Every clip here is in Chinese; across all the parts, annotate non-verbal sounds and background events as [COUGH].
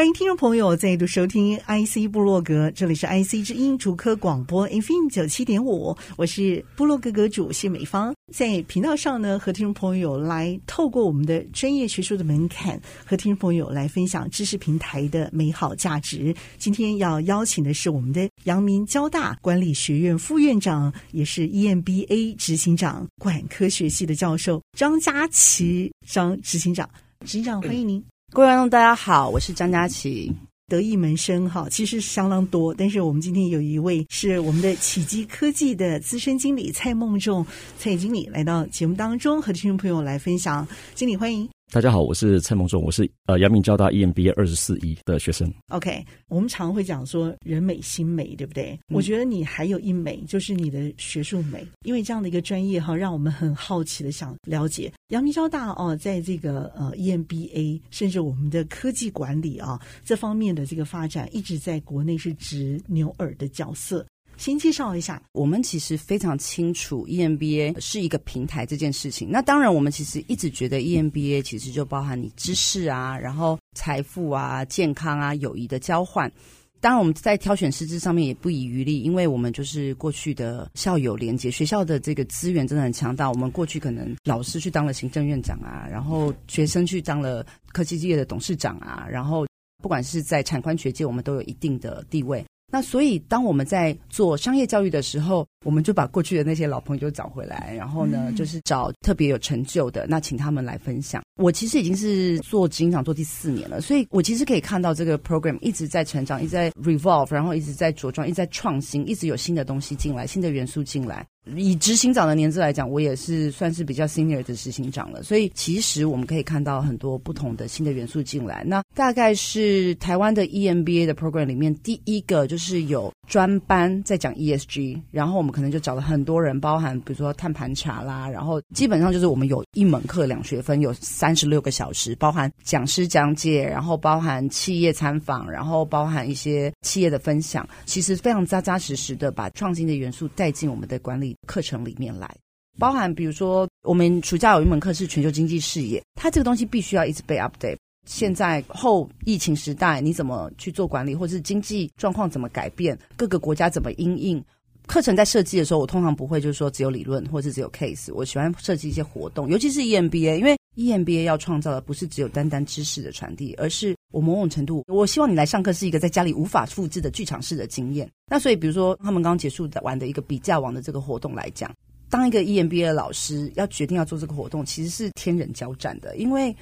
欢迎听众朋友再度收听 IC 部落格，这里是 IC 之音竹科广播 FM 九七点五，我是部落格阁主谢美芳，在频道上呢，和听众朋友来透过我们的专业学术的门槛，和听众朋友来分享知识平台的美好价值。今天要邀请的是我们的阳明交大管理学院副院长，也是 EMBA 执行长，管科学系的教授张佳琪张执行长，执行长欢迎您。各位观众，大家好，我是张佳琪。得意门生哈，其实相当多，但是我们今天有一位是我们的启基科技的资深经理蔡梦仲蔡经理来到节目当中，和听众朋友来分享。经理欢迎。大家好，我是蔡孟仲，我是呃阳明交大 EMBA 二十四一的学生。OK，我们常会讲说人美心美，对不对？嗯、我觉得你还有一美，就是你的学术美，因为这样的一个专业哈，让我们很好奇的想了解阳明交大哦，在这个呃 EMBA 甚至我们的科技管理啊这方面的这个发展，一直在国内是执牛耳的角色。先介绍一下，我们其实非常清楚 EMBA 是一个平台这件事情。那当然，我们其实一直觉得 EMBA 其实就包含你知识啊，然后财富啊、健康啊、友谊的交换。当然，我们在挑选师资上面也不遗余力，因为我们就是过去的校友连接，学校的这个资源真的很强大。我们过去可能老师去当了行政院长啊，然后学生去当了科技业的董事长啊，然后不管是在产官学界，我们都有一定的地位。那所以，当我们在做商业教育的时候，我们就把过去的那些老朋友就找回来，然后呢，就是找特别有成就的，那请他们来分享。我其实已经是做执行长做第四年了，所以我其实可以看到这个 program 一直在成长，一直在 revolve，然后一直在着装，一直在创新，一直有新的东西进来，新的元素进来。以执行长的年资来讲，我也是算是比较 senior 的执行长了，所以其实我们可以看到很多不同的新的元素进来。那大概是台湾的 EMBA 的 program 里面第一个就是有专班在讲 ESG，然后我们可能就找了很多人，包含比如说碳盘查啦，然后基本上就是我们有一门课两学分，有三十六个小时，包含讲师讲解，然后包含企业参访，然后包含一些企业的分享，其实非常扎扎实实的把创新的元素带进我们的管理课程里面来，包含比如说，我们暑假有一门课是全球经济视野，它这个东西必须要一直被 update。现在后疫情时代，你怎么去做管理，或者是经济状况怎么改变，各个国家怎么因应？课程在设计的时候，我通常不会就是说只有理论，或是只有 case。我喜欢设计一些活动，尤其是 EMBA，因为 EMBA 要创造的不是只有单单知识的传递，而是我某种程度，我希望你来上课是一个在家里无法复制的剧场式的经验。那所以，比如说他们刚刚结束的完的一个比价网的这个活动来讲，当一个 EMBA 的老师要决定要做这个活动，其实是天人交战的，因为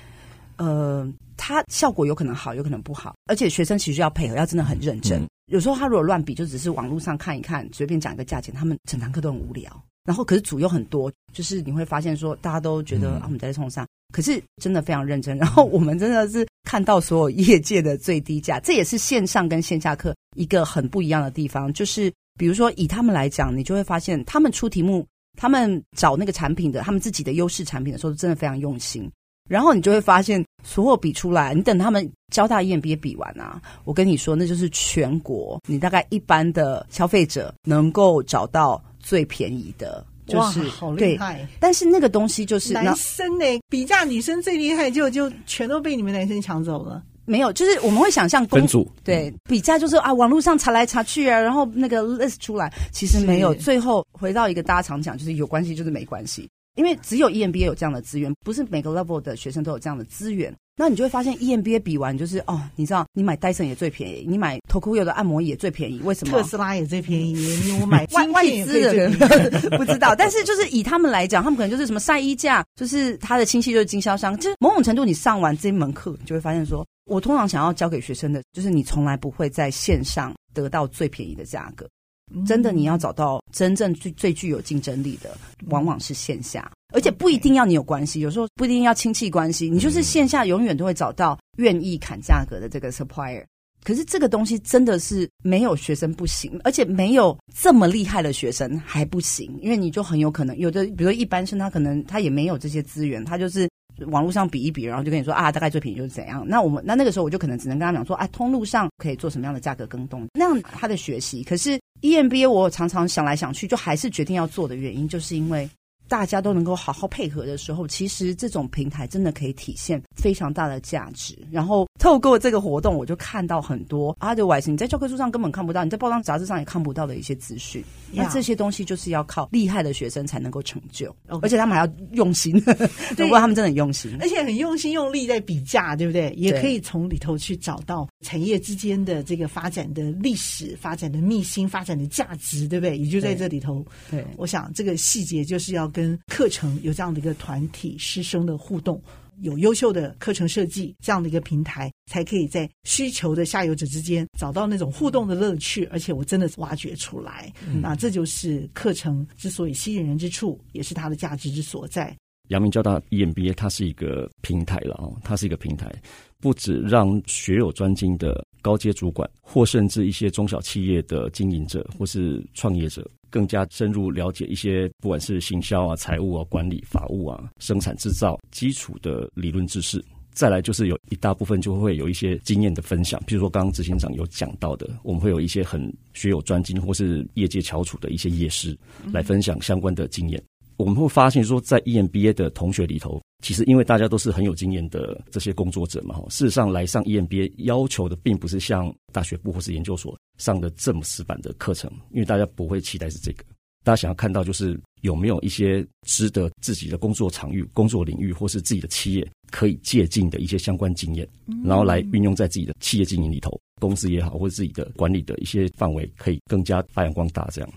呃，它效果有可能好，有可能不好，而且学生其实要配合，要真的很认真。有时候他如果乱比，就只是网络上看一看，随便讲一个价钱，他们整堂课都很无聊。然后可是组又很多，就是你会发现说，大家都觉得啊，我们在冲上。可是真的非常认真，然后我们真的是看到所有业界的最低价，[LAUGHS] 这也是线上跟线下课一个很不一样的地方。就是比如说以他们来讲，你就会发现他们出题目，他们找那个产品的，他们自己的优势产品的时候，真的非常用心。然后你就会发现，所有比出来，你等他们交大 EMBA 比完啊，我跟你说，那就是全国你大概一般的消费者能够找到最便宜的。就是好厉害，但是那个东西就是男生呢，比价女生最厉害，就就全都被你们男生抢走了。没有，就是我们会想象公分组。对比价就是啊，网络上查来查去啊，然后那个 list 出来，其实没有。最后回到一个大家常讲，就是有关系就是没关系，因为只有 EMBA 有这样的资源，不是每个 level 的学生都有这样的资源。那你就会发现，EMBA 比完就是哦，你知道，你买戴森也最便宜，你买 TOKUYO 的按摩椅也最便宜，为什么？特斯拉也最便宜，因为我买外外资的人 [LAUGHS] 不知道，但是就是以他们来讲，他们可能就是什么晒衣架，就是他的亲戚就是经销商，就是某种程度，你上完这一门课，你就会发现说，我通常想要教给学生的，就是你从来不会在线上得到最便宜的价格。真的，你要找到真正最最具有竞争力的，往往是线下，而且不一定要你有关系，有时候不一定要亲戚关系，你就是线下永远都会找到愿意砍价格的这个 supplier。可是这个东西真的是没有学生不行，而且没有这么厉害的学生还不行，因为你就很有可能有的，比如说一般生他可能他也没有这些资源，他就是网络上比一比，然后就跟你说啊，大概最便宜就是怎样。那我们那那个时候我就可能只能跟他讲说，啊，通路上可以做什么样的价格更动，那样他的学习。可是 EMBA 我常常想来想去，就还是决定要做的原因，就是因为。大家都能够好好配合的时候，其实这种平台真的可以体现非常大的价值。然后透过这个活动，我就看到很多 otherwise 你在教科书上根本看不到，你在报章杂志上也看不到的一些资讯。那这些东西就是要靠厉害的学生才能够成就.而且他们还要用心。[LAUGHS] 对，不过他们真的很用心，而且很用心用力在比价，对不对？也可以从里头去找到产业之间的这个发展的历史、发展的秘辛、发展的价值，对不对？也就在这里头。对，我想这个细节就是要。跟课程有这样的一个团体师生的互动，有优秀的课程设计这样的一个平台，才可以在需求的下游者之间找到那种互动的乐趣，而且我真的挖掘出来。嗯、那这就是课程之所以吸引人之处，也是它的价值之所在。阳明交大 EMBA 它是一个平台了哦，它是一个平台，不止让学有专精的高阶主管，或甚至一些中小企业的经营者或是创业者。更加深入了解一些，不管是行销啊、财务啊、管理、法务啊、生产制造基础的理论知识。再来就是有一大部分就会有一些经验的分享，比如说刚刚执行长有讲到的，我们会有一些很学有专精或是业界翘楚的一些业师来分享相关的经验。我们会发现说，在 EMBA 的同学里头，其实因为大家都是很有经验的这些工作者嘛，事实上来上 EMBA 要求的并不是像大学部或是研究所上的这么死板的课程，因为大家不会期待是这个，大家想要看到就是有没有一些值得自己的工作场域、工作领域或是自己的企业可以借鉴的一些相关经验，然后来运用在自己的企业经营里头，公司也好或者自己的管理的一些范围，可以更加发扬光大这样。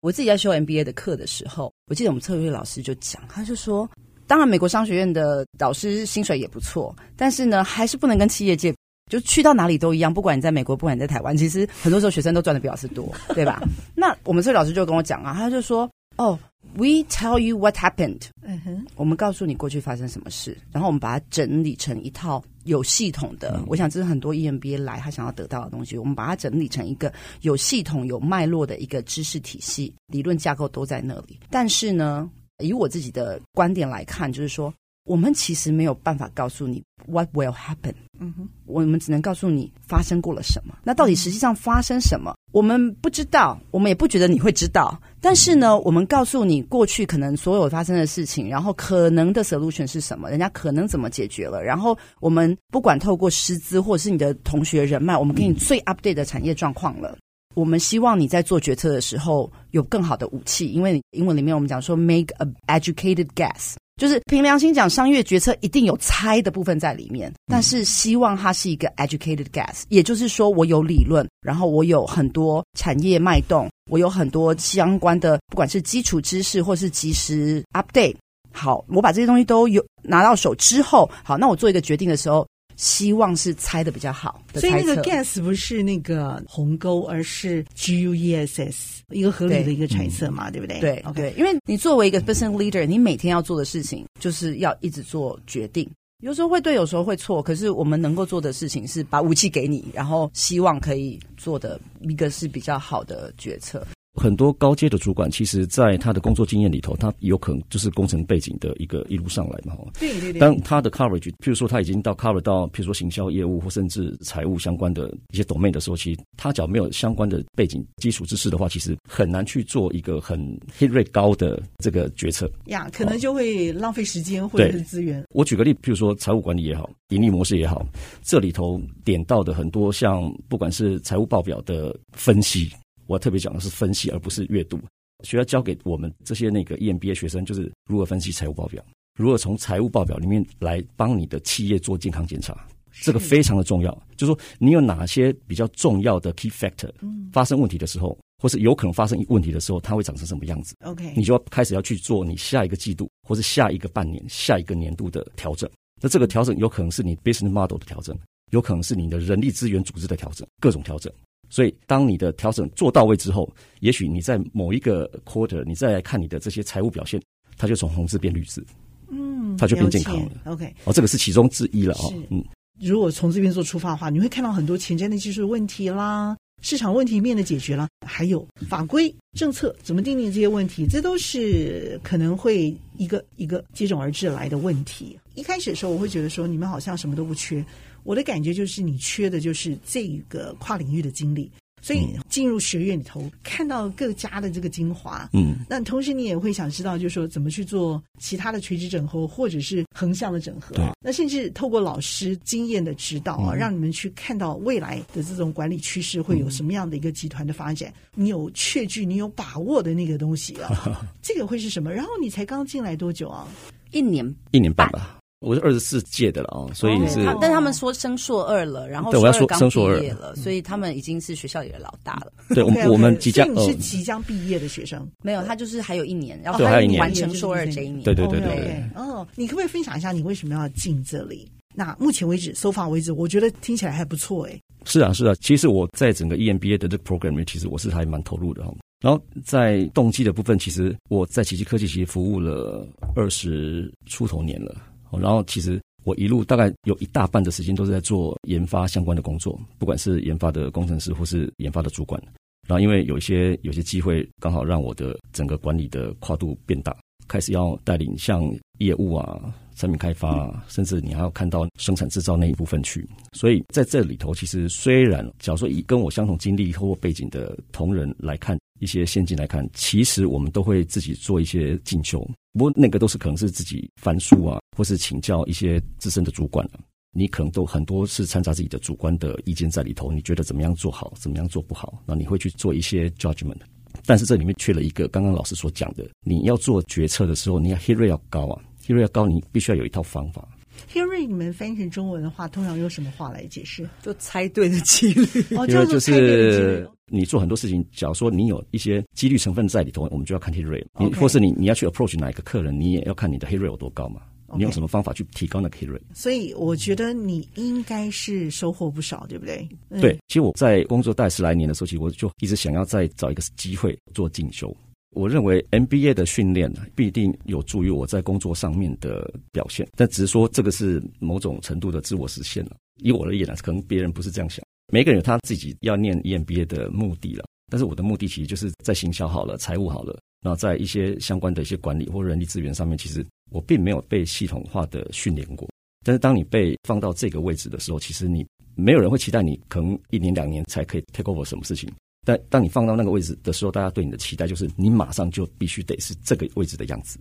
我自己在修 MBA 的课的时候，我记得我们策略老师就讲，他就说，当然美国商学院的导师薪水也不错，但是呢，还是不能跟企业界，就去到哪里都一样，不管你在美国，不管你在台湾，其实很多时候学生都赚的比老师多，对吧？[LAUGHS] 那我们策略老师就跟我讲啊，他就说。哦、oh，We tell you what happened。嗯哼，我们告诉你过去发生什么事，然后我们把它整理成一套有系统的。嗯、我想这是很多 EMBA 来他想要得到的东西。我们把它整理成一个有系统、有脉络的一个知识体系，理论架构都在那里。但是呢，以我自己的观点来看，就是说。我们其实没有办法告诉你 what will happen，嗯哼，我们只能告诉你发生过了什么。那到底实际上发生什么，我们不知道，我们也不觉得你会知道。但是呢，我们告诉你过去可能所有发生的事情，然后可能的 solution 是什么，人家可能怎么解决了。然后我们不管透过师资或者是你的同学人脉，我们给你最 update 的产业状况了。我们希望你在做决策的时候有更好的武器，因为英文里面我们讲说 make a educated guess。就是凭良心讲，商业决策一定有猜的部分在里面，但是希望它是一个 educated guess，也就是说，我有理论，然后我有很多产业脉动，我有很多相关的，不管是基础知识或是及时 update。好，我把这些东西都有拿到手之后，好，那我做一个决定的时候。希望是猜的比较好的，所以那个 guess 不是那个鸿沟，而是 G U E S S 一个合理的一个揣测嘛，对不对？对，OK。因为你作为一个 business leader，你每天要做的事情就是要一直做决定，有时候会对，有时候会错。可是我们能够做的事情是把武器给你，然后希望可以做的一个是比较好的决策。很多高阶的主管，其实在他的工作经验里头，他有可能就是工程背景的一个一路上来嘛。对对对。当他的 coverage，譬如说他已经到 cover 到，譬如说行销业务或甚至财务相关的一些 domain 的时候，其实他只要没有相关的背景基础知识的话，其实很难去做一个很 hit rate 高的这个决策。呀，可能就会浪费时间或者是资源。我举个例，譬如说财务管理也好，盈利模式也好，这里头点到的很多像不管是财务报表的分析。我特别讲的是分析，而不是阅读。学校教给我们这些那个 EMBA 学生，就是如何分析财务报表，如何从财务报表里面来帮你的企业做健康检查，这个非常的重要。就是说，你有哪些比较重要的 key factor，发生问题的时候，或是有可能发生问题的时候，它会长成什么样子？OK，你就要开始要去做你下一个季度，或是下一个半年、下一个年度的调整。那这个调整有可能是你 business model 的调整，有可能是你的人力资源组织的调整，各种调整。所以，当你的调整做到位之后，也许你在某一个 quarter，你再来看你的这些财务表现，它就从红字变绿字，嗯，它就变健康了。OK，哦，这个是其中之一了哦。嗯，如果从这边做出发的话，你会看到很多前瞻的技术问题啦。市场问题面的解决啦，还有法规政策怎么定定这些问题，这都是可能会一个一个接踵而至来的问题。一开始的时候，我会觉得说你们好像什么都不缺，我的感觉就是你缺的就是这个跨领域的经历。所以进入学院里头，看到各家的这个精华，嗯，那同时你也会想知道，就是说怎么去做其他的垂直整合，或者是横向的整合。对，那甚至透过老师经验的指导啊，嗯、让你们去看到未来的这种管理趋势会有什么样的一个集团的发展。嗯、你有确据，你有把握的那个东西啊，[LAUGHS] 这个会是什么？然后你才刚进来多久啊？一年，一年半吧。我是二十四届的了啊，所以是，但他们说升硕二了，然后对，我要说升硕二了，所以他们已经是学校里的老大了。对，我们我们即将，你是即将毕业的学生，没有，他就是还有一年，然后还有一年完成硕二这一年。对对对对。哦，你可不可以分享一下你为什么要进这里？那目前为止，so far 为止，我觉得听起来还不错哎。是啊是啊，其实我在整个 EMBA 的这个 program 里面，其实我是还蛮投入的哈。然后在动机的部分，其实我在奇迹科技其实服务了二十出头年了，然后其实。我一路大概有一大半的时间都是在做研发相关的工作，不管是研发的工程师或是研发的主管。然后因为有一些有些机会，刚好让我的整个管理的跨度变大，开始要带领像业务啊、产品开发啊，甚至你还要看到生产制造那一部分去。所以在这里头，其实虽然假如说以跟我相同经历或背景的同仁来看，一些现金来看，其实我们都会自己做一些进修。不过那个都是可能是自己翻书啊，或是请教一些资深的主管啊，你可能都很多是掺杂自己的主观的意见在里头。你觉得怎么样做好，怎么样做不好，那你会去做一些 judgment。但是这里面缺了一个，刚刚老师所讲的，你要做决策的时候，你要 h e r e 要高啊 h e r e 要高，你必须要有一套方法。Hit rate 你们翻译成中文的话，通常用什么话来解释？就猜对的几率。[LAUGHS] 哦，就是。你做很多事情，假如说你有一些几率成分在里头，我们就要看 hit rate。你或是你你要去 approach 哪一个客人，你也要看你的 hit rate 有多高嘛。Okay. 你用什么方法去提高那个 hit rate？所以我觉得你应该是收获不少，对不对？嗯、对，其实我在工作带十来年的时候，其实我就一直想要再找一个机会做进修。我认为 MBA 的训练必定有助于我在工作上面的表现，但只是说这个是某种程度的自我实现了。以我而言呢，可能别人不是这样想。每个人有他自己要念 EMBA 的目的了，但是我的目的其实就是在行销好了、财务好了，然后在一些相关的一些管理或人力资源上面，其实我并没有被系统化的训练过。但是当你被放到这个位置的时候，其实你没有人会期待你可能一年两年才可以 take over 什么事情。但当你放到那个位置的时候，大家对你的期待就是你马上就必须得是这个位置的样子。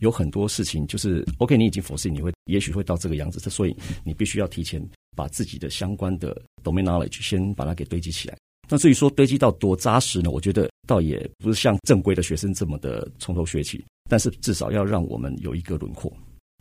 有很多事情就是 OK，你已经 foresee 你会也许会到这个样子，所以你必须要提前。把自己的相关的 domain knowledge 先把它给堆积起来。那至于说堆积到多扎实呢？我觉得倒也不是像正规的学生这么的从头学起，但是至少要让我们有一个轮廓，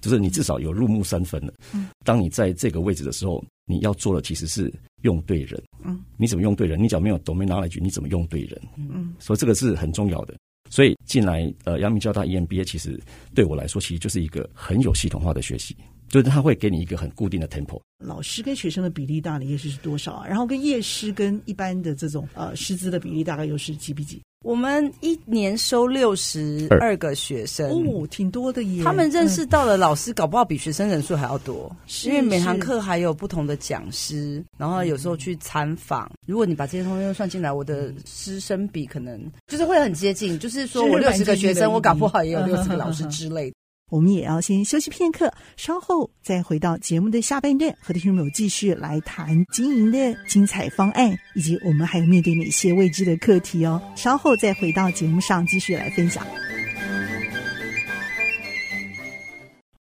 就是你至少有入木三分了。嗯，当你在这个位置的时候，你要做的其实是用对人。嗯，你怎么用对人？你只要没有 domain knowledge，你怎么用对人？嗯，所以这个是很重要的。所以进来呃，阳明交大 EMBA 其实对我来说，其实就是一个很有系统化的学习。就是他会给你一个很固定的 tempo。老师跟学生的比例大概又是多少啊？然后跟夜师跟一般的这种呃师资的比例大概又是几比几？我们一年收六十二个学生哦，挺多的耶。他们认识到了老师，搞不好比学生人数还要多，嗯、因为每堂课还有不同的讲师，然后有时候去参访。如果你把这些东西都算进来，我的师生比可能就是会很接近。就是说我六十个学生，我搞不好也有六十个老师之类的。我们也要先休息片刻，稍后再回到节目的下半段，和听众朋友继续来谈经营的精彩方案，以及我们还有面对哪些未知的课题哦。稍后再回到节目上继续来分享。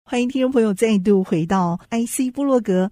欢迎听众朋友再度回到 IC 部落格。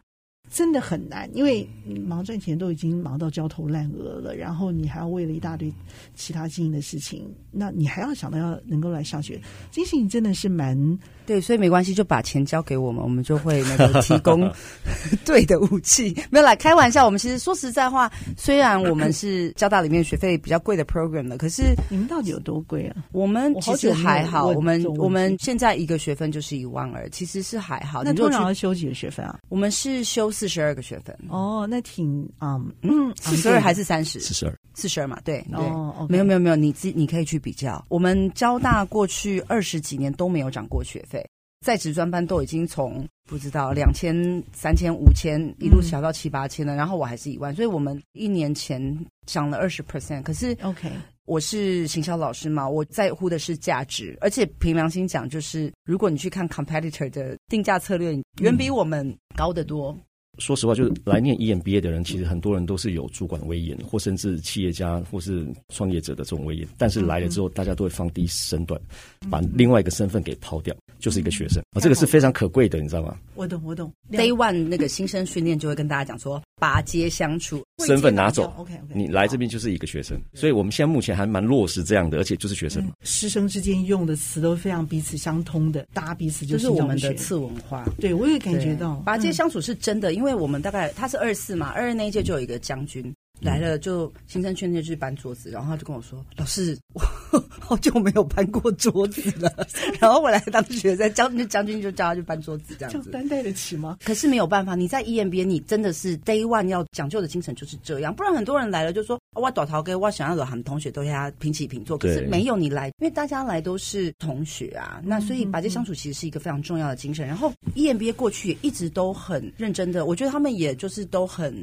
真的很难，因为忙赚钱都已经忙到焦头烂额了，然后你还要为了一大堆其他经营的事情，那你还要想到要能够来上学，这件事情真的是蛮。对，所以没关系，就把钱交给我们，我们就会那个提供 [LAUGHS] 对的武器。没有啦，开玩笑。我们其实说实在话，虽然我们是交大里面学费比较贵的 program 了，可是你们到底有多贵啊？我们其实还好，我们我们现在一个学分就是一万二，其实是还好。那通常要修几个学分啊？我们是修四十二个学分。哦，那挺嗯嗯，四十二还是三十？四十二，四十二嘛，对对。哦，okay、没有没有没有，你自你可以去比较。我们交大过去二十几年都没有涨过学费。在职专班都已经从不知道两千、三千、五千一路调到七八千了，然后我还是一万，所以我们一年前涨了二十 percent。可是，OK，我是行销老师嘛，我在乎的是价值，而且凭良心讲，就是如果你去看 competitor 的定价策略，远比我们高得多。说实话，就是来念 EMBA 的人，其实很多人都是有主管威严，或甚至企业家或是创业者的这种威严。但是来了之后，大家都会放低身段，把另外一个身份给抛掉，就是一个学生啊，这个是非常可贵的，你知道吗？我懂，我懂。Day One 那个新生训练就会跟大家讲说，拔阶相处，身份拿走。OK OK，你来这边就是一个学生，所以我们现在目前还蛮落实这样的，而且就是学生嘛。师生之间用的词都非常彼此相通的，大家彼此就是我们的次文化。对，我也感觉到拔阶相处是真的，因为我们大概他。是二四嘛？二二那一届就有一个将军来了，就新生训练去搬桌子，然后他就跟我说：“老师，我好久没有搬过桌子了。”然后我来当学生，将军将军就叫他去搬桌子，这样子担待得起吗？可是没有办法，你在 EMBA，你真的是 Day One 要讲究的精神就是这样，不然很多人来了就说。我短桃哥，我想要和他们同学都跟他平起平坐，可是没有你来，因为大家来都是同学啊，那所以把这相处其实是一个非常重要的精神。然后 EMBA 过去也一直都很认真的，我觉得他们也就是都很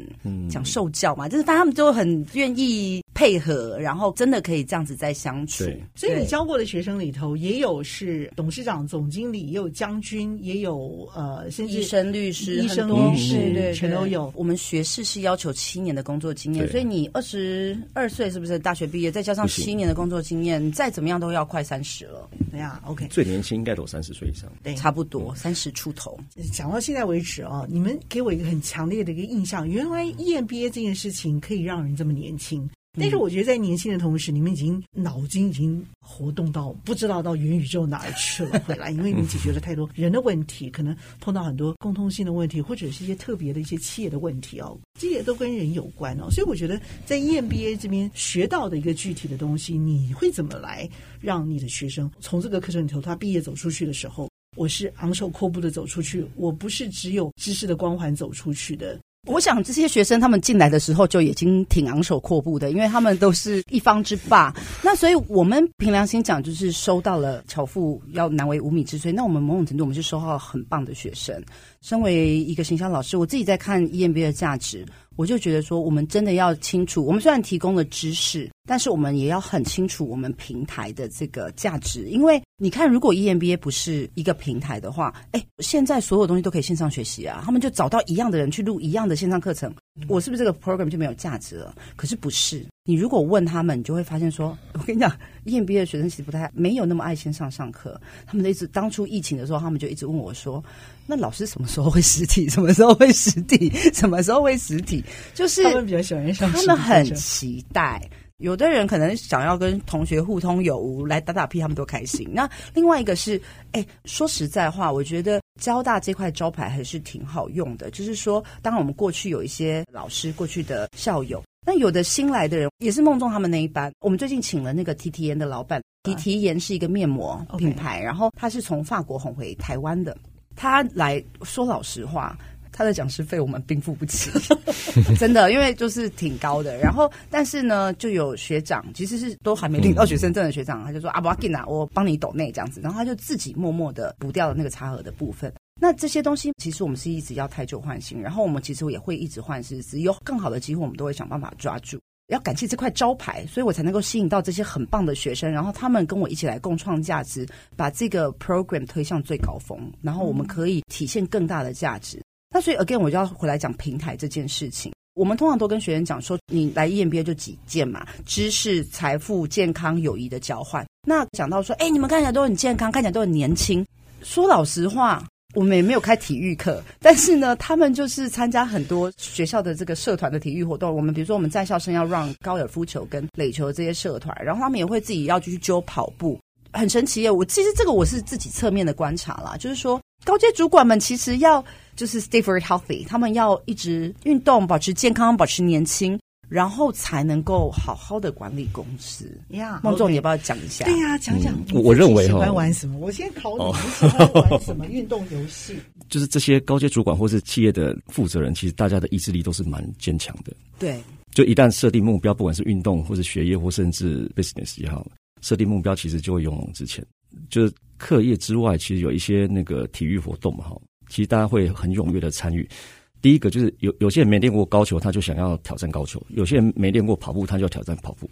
讲受教嘛，就是大家他们都很愿意配合，然后真的可以这样子在相处。所以你教过的学生里头，也有是董事长、总经理，也有将军，也有呃，甚至医生、律师、医生、律师，对，全都有。我们学士是要求七年的工作经验，所以你二十。二岁是不是大学毕业？再加上七年的工作经验，再怎么样都要快三十了。对呀，OK，最年轻应该都三十岁以上，对，差不多三十出头。讲到现在为止哦，你们给我一个很强烈的一个印象，原来 EMBA 这件事情可以让人这么年轻。但是我觉得在年轻的同时，你们已经脑筋已经活动到不知道到元宇宙哪儿去了回来，因为你解决了太多人的问题，可能碰到很多共通性的问题，或者是一些特别的一些企业的问题哦，这些都跟人有关哦。所以我觉得在 EMBA 这边学到的一个具体的东西，你会怎么来让你的学生从这个课程里头，他毕业走出去的时候，我是昂首阔步的走出去，我不是只有知识的光环走出去的。我想这些学生他们进来的时候就已经挺昂首阔步的，因为他们都是一方之霸。那所以我们凭良心讲，就是收到了巧妇要难为无米之炊。那我们某种程度，我们是收到很棒的学生。身为一个形象老师，我自己在看 EMBA 的价值。我就觉得说，我们真的要清楚，我们虽然提供了知识，但是我们也要很清楚我们平台的这个价值。因为你看，如果 EMBA 不是一个平台的话，哎，现在所有东西都可以线上学习啊，他们就找到一样的人去录一样的线上课程，我是不是这个 program 就没有价值了？可是不是，你如果问他们，你就会发现说，[LAUGHS] 我跟你讲，EMBA 的学生其实不太没有那么爱线上上课，他们一直当初疫情的时候，他们就一直问我说。那老师什么时候会实体？[LAUGHS] 什么时候会实体？什么时候会实体？就是他们比较喜欢上，他们很期待。有的人可能想要跟同学互通有无，来打打屁，他们都开心。那另外一个是，哎，说实在话，我觉得交大这块招牌还是挺好用的。就是说，当然我们过去有一些老师，过去的校友，那有的新来的人也是梦中他们那一班。我们最近请了那个提提颜的老板，提提颜是一个面膜品牌，然后他是从法国哄回台湾的。他来说老实话，他的讲师费我们并付不起，[LAUGHS] 真的，因为就是挺高的。然后，但是呢，就有学长，其实是都还没领到学生证的学长，他就说啊，不要紧啊，我帮你抖内这样子。然后他就自己默默的补掉了那个差额的部分。那这些东西，其实我们是一直要太旧换新，然后我们其实也会一直换师资，有更好的机会，我们都会想办法抓住。要感谢这块招牌，所以我才能够吸引到这些很棒的学生，然后他们跟我一起来共创价值，把这个 program 推向最高峰，然后我们可以体现更大的价值。那所以 again，我就要回来讲平台这件事情。我们通常都跟学员讲说，你来 EMBA 就几件嘛，知识、财富、健康、友谊的交换。那讲到说，哎，你们看起来都很健康，看起来都很年轻。说老实话。我们也没有开体育课，但是呢，他们就是参加很多学校的这个社团的体育活动。我们比如说，我们在校生要 run 高尔夫球跟垒球这些社团，然后他们也会自己要去揪跑步，很神奇耶。我其实这个我是自己侧面的观察啦，就是说高阶主管们其实要就是 stay very healthy，他们要一直运动，保持健康，保持年轻。然后才能够好好的管理公司呀。孟总，你要不要讲一下？对呀，讲讲。我认为哈，喜欢玩什么？我先考你，你喜欢玩什么 [LAUGHS] 运动游戏？就是这些高阶主管或是企业的负责人，其实大家的意志力都是蛮坚强的。对，就一旦设定目标，不管是运动或是学业，或甚至 business 也好，设定目标其实就会勇往直前。就是。课业之外，其实有一些那个体育活动嘛，哈，其实大家会很踊跃的参与。第一个就是有有些人没练过高球，他就想要挑战高球；有些人没练过跑步，他就要挑战跑步，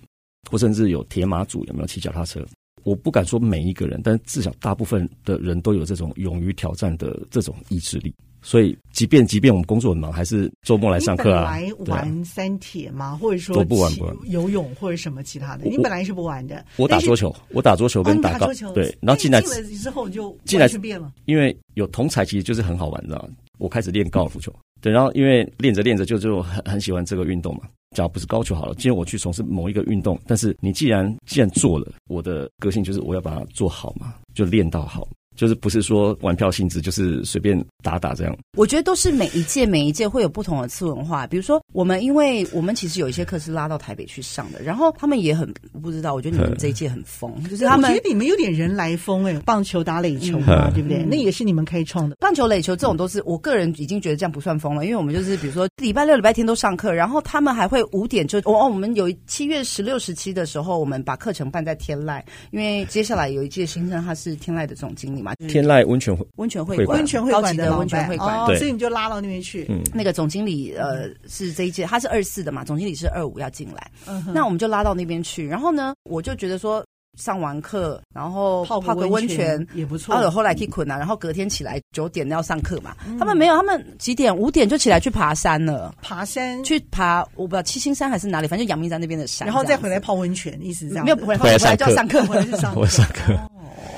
或甚至有铁马组，有没有骑脚踏车？我不敢说每一个人，但至少大部分的人都有这种勇于挑战的这种意志力。所以，即便即便我们工作很忙，还是周末来上课啊。来玩三铁吗？啊、或者说都不玩不玩游泳或者什么其他的？你本来是不玩的。我打桌球，我打桌球跟打高、球、对，然后进来进来之后就进来变了。因为有同才，其实就是很好玩，知道？我开始练高尔夫球，对，然后因为练着练着就就很很喜欢这个运动嘛。假如不是高球好了，今天我去从事某一个运动，但是你既然既然做了，我的个性就是我要把它做好嘛，就练到好。就是不是说玩票性质，就是随便打打这样。我觉得都是每一届每一届会有不同的次文化。比如说，我们因为我们其实有一些课是拉到台北去上的，然后他们也很不知道。我觉得你们这一届很疯，[LAUGHS] 就是他们我觉得你们有点人来疯哎，棒球打垒球嘛，[LAUGHS] 对不对？那也是你们开创的。棒球垒球这种都是我个人已经觉得这样不算疯了，因为我们就是比如说礼拜六礼拜天都上课，然后他们还会五点就哦，我们有七月十六十七的时候，我们把课程办在天籁，因为接下来有一届新生他是天籁的总经理嘛，天籁温泉会温泉会馆，温泉会馆的温泉会馆，哦，所以你就拉到那边去。嗯，那个总经理呃是这一届，他是二四的嘛，总经理是二五要进来，那我们就拉到那边去。然后呢，我就觉得说上完课，然后泡个温泉也不错。然后后来可以困啊，然后隔天起来九点要上课嘛。他们没有，他们几点？五点就起来去爬山了。爬山去爬，我不知道七星山还是哪里，反正阳明山那边的山。然后再回来泡温泉，意思是这样。没有，回来就要上课，回来就上课。[LAUGHS]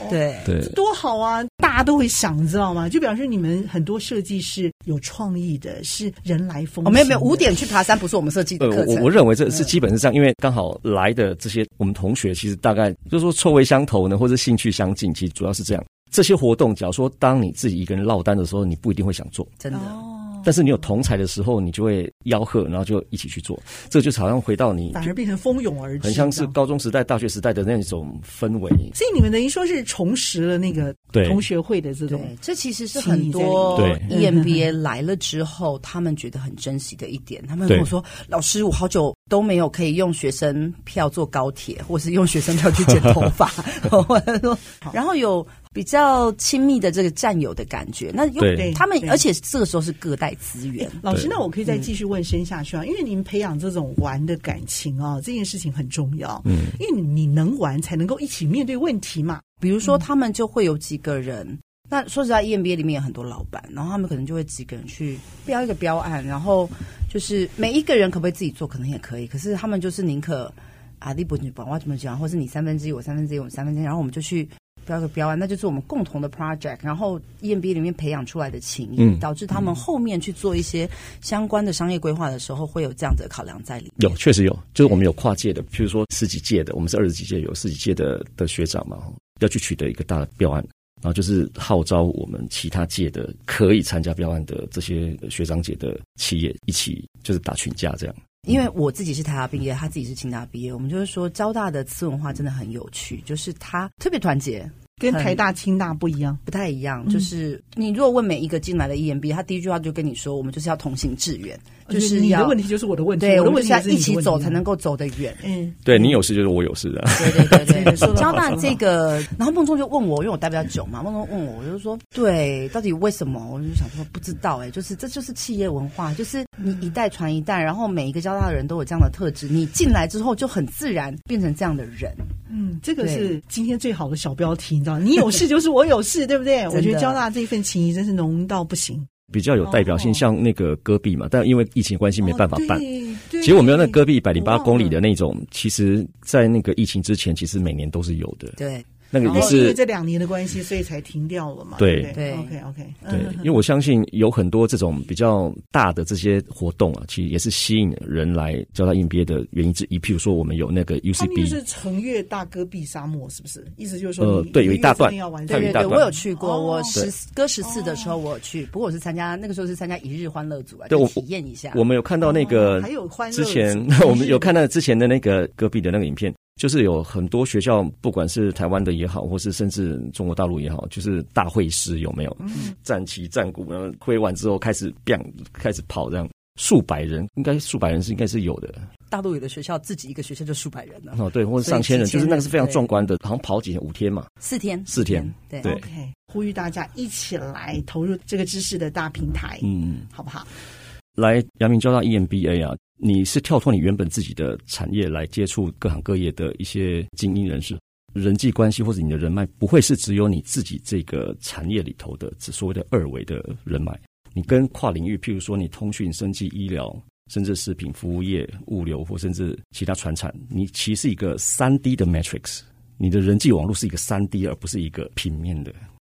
对对，多好啊！大家都会想，你知道吗？就表示你们很多设计是有创意的，是人来疯。哦，没有没有，五点去爬山不是我们设计的课程。呃，我我认为这是基本是这样，因为刚好来的这些我们同学，其实大概就是说臭味相投呢，或者兴趣相近，其实主要是这样。这些活动，假如说当你自己一个人落单的时候，你不一定会想做，真的。哦但是你有同才的时候，你就会吆喝，然后就一起去做，这就好像回到你反而变成蜂拥而至，很像是高中时代、大学时代的那种氛围。所以你们等于说是重拾了那个同学会的这种，这其实是很多 EMBA 来了之后，他们觉得很珍惜的一点。他们跟我说：“老师，我好久都没有可以用学生票坐高铁，或是用学生票去剪头发。” [LAUGHS] 然后有。比较亲密的这个战友的感觉，那有他们，而且这个时候是各带资源。老师，那我可以再继续问深下去啊，因为您培养这种玩的感情啊，这件事情很重要。嗯，因为你能玩，才能够一起面对问题嘛。比如说，他们就会有几个人，嗯、那说实在，EMBA 里面有很多老板，然后他们可能就会几个人去标一个标案，然后就是每一个人可不可以自己做，可能也可以，可是他们就是宁可啊，你不你不我怎么讲，或是你三分之一，我三分之一，我三分之一，然后我们就去。标个标案，那就是我们共同的 project，然后 EMBA 里面培养出来的情谊，嗯、导致他们后面去做一些相关的商业规划的时候，会有这样子的考量在里面。有，确实有，就是我们有跨界的，譬如说十几届的，我们是二十几届，有十几届的的学长嘛，要去取得一个大的标案，然后就是号召我们其他届的可以参加标案的这些学长姐的企业一起，就是打群架这样。因为我自己是台大毕业，他自己是清大毕业，我们就是说交大的次文化真的很有趣，就是他特别团结，跟台大、清大不一样，不太一样。就是你如果问每一个进来的 EMBA，他第一句话就跟你说，我们就是要同心致远。就是你的问题就是我的问题，对，我的问题是要一起走才能够走得远。嗯，对你有事就是我有事的。对对对对，[LAUGHS] 交大这个，然后孟中就问我，因为我待比较久嘛，孟中问我，我就说，对，到底为什么？我就想说不知道哎，就是这就是企业文化，就是你一代传一代，然后每一个交大的人都有这样的特质，你进来之后就很自然变成这样的人。嗯，这个是今天最好的小标题，你知道，你有事就是我有事，[LAUGHS] 对不对？我觉得交大这份情谊真是浓到不行。比较有代表性，像那个戈壁嘛，但因为疫情关系没办法办。哦、其实我们有那戈壁一百零八公里的那种，其实，在那个疫情之前，其实每年都是有的。对。那个也是因为这两年的关系，所以才停掉了嘛。对对，OK OK。对，因为我相信有很多这种比较大的这些活动啊，其实也是吸引人来交大 EMBA 的原因之一。譬如说，我们有那个 UCB，就是横越大戈壁沙漠，是不是？意思就是说，呃，对，有一大段，对对对，我有去过，我十哥十四的时候我有去，不过我是参加那个时候是参加一日欢乐组啊，对，我体验一下。我们有看到那个，还有欢乐之前 [LAUGHS] 我们有看到之前的那个戈壁的那个影片。就是有很多学校，不管是台湾的也好，或是甚至中国大陆也好，就是大会师有没有？嗯，战旗战鼓，然后挥完之后开始变，开始跑这样，数百人，应该数百人是应该是有的。大陆有的学校自己一个学校就数百人了。哦，对，或者上千人，就是那个是非常壮观的，好像跑几天，五天嘛，四天，四天，对对。OK，呼吁大家一起来投入这个知识的大平台，嗯，好不好？来阳明交大 EMBA 啊，你是跳脱你原本自己的产业来接触各行各业的一些精英人士，人际关系或者你的人脉不会是只有你自己这个产业里头的所谓的二维的人脉，你跟跨领域，譬如说你通讯、生技、医疗，甚至食品服务业、物流或甚至其他传产，你其实是一个三 D 的 matrix，你的人际网络是一个三 D 而不是一个平面的，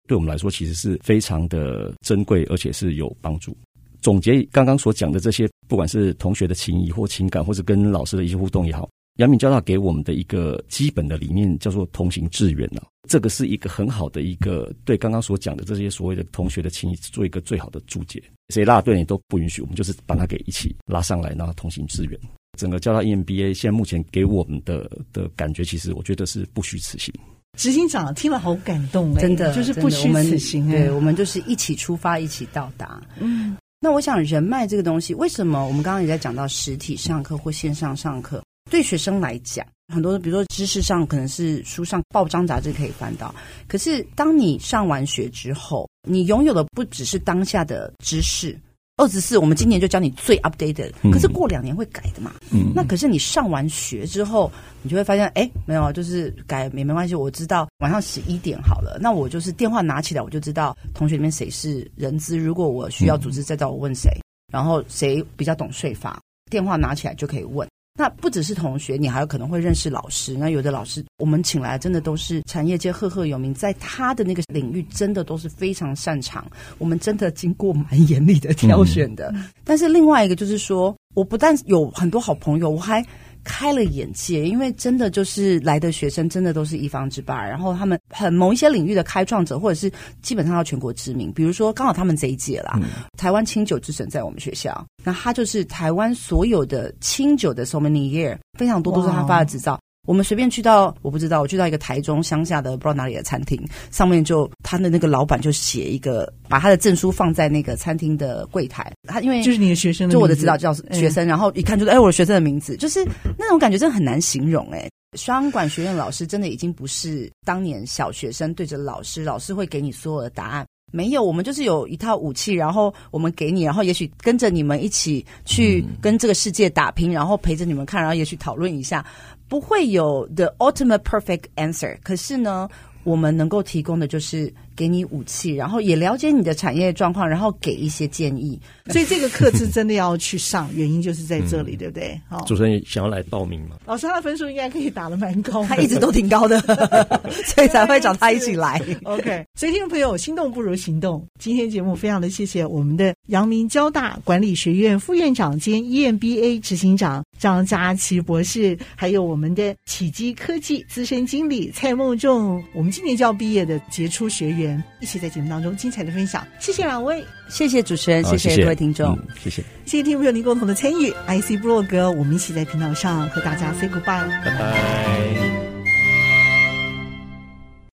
对我们来说其实是非常的珍贵，而且是有帮助。总结刚刚所讲的这些，不管是同学的情谊或情感，或是跟老师的一些互动也好，阳明交大给我们的一个基本的理念叫做同行致远呐，这个是一个很好的一个对刚刚所讲的这些所谓的同学的情谊做一个最好的注解。谁拉队你都不允许，我们就是把他给一起拉上来，然后同行致远。整个交大 EMBA 现在目前给我们的的感觉，其实我觉得是不虚此行。执行长听了好感动，真的就是不虚此行。对，我们就是一起出发，一起到达。嗯。那我想，人脉这个东西，为什么我们刚刚也在讲到实体上课或线上上课？对学生来讲，很多比如说知识上可能是书上报章杂志可以翻到，可是当你上完学之后，你拥有的不只是当下的知识。二十四，我们今年就教你最 updated，可是过两年会改的嘛。嗯，那可是你上完学之后，你就会发现，哎，没有，就是改也没关系。我知道晚上十一点好了，那我就是电话拿起来，我就知道同学里面谁是人资。如果我需要组织再找我问谁，然后谁比较懂税法，电话拿起来就可以问。那不只是同学，你还有可能会认识老师。那有的老师，我们请来真的都是产业界赫赫有名，在他的那个领域，真的都是非常擅长。我们真的经过蛮严厉的挑选的。嗯。但是另外一个就是说，我不但有很多好朋友，我还。开了眼界，因为真的就是来的学生真的都是一方之霸，然后他们很某一些领域的开创者，或者是基本上要全国知名。比如说，刚好他们这一届啦，嗯、台湾清酒之神在我们学校，那他就是台湾所有的清酒的 sommelier，非常多都是他发的执照。我们随便去到，我不知道，我去到一个台中乡下的不知道哪里的餐厅，上面就他的那个老板就写一个，把他的证书放在那个餐厅的柜台。他因为就是你的学生的，就我的指导教学生，然后一看就是哎，我的学生的名字，就是那种感觉真的很难形容哎。双管学院老师真的已经不是当年小学生对着老师，老师会给你所有的答案，没有，我们就是有一套武器，然后我们给你，然后也许跟着你们一起去跟这个世界打拼，然后陪着你们看，然后也许讨论一下。不会有 the ultimate perfect answer，可是呢，我们能够提供的就是给你武器，然后也了解你的产业状况，然后给一些建议。[LAUGHS] 所以这个课是真的要去上，原因就是在这里，嗯、对不对？好，主持人想要来报名吗？老师他的分数应该可以打得蛮高，他一直都挺高的，[LAUGHS] 所以才会找他一起来。OK，所以听众朋友，心动不如行动。今天节目非常的谢谢我们的阳明交大管理学院副院长兼 EMBA 执行长张佳琪博士，还有我们的启基科技资深经理蔡梦仲，我们今年就要毕业的杰出学员，一起在节目当中精彩的分享。谢谢两位，谢谢主持人，谢谢各位听众，嗯、谢谢，谢谢听众朋友您共同的参与。IC 部落格，我们一起在频道上和大家 say goodbye，拜拜。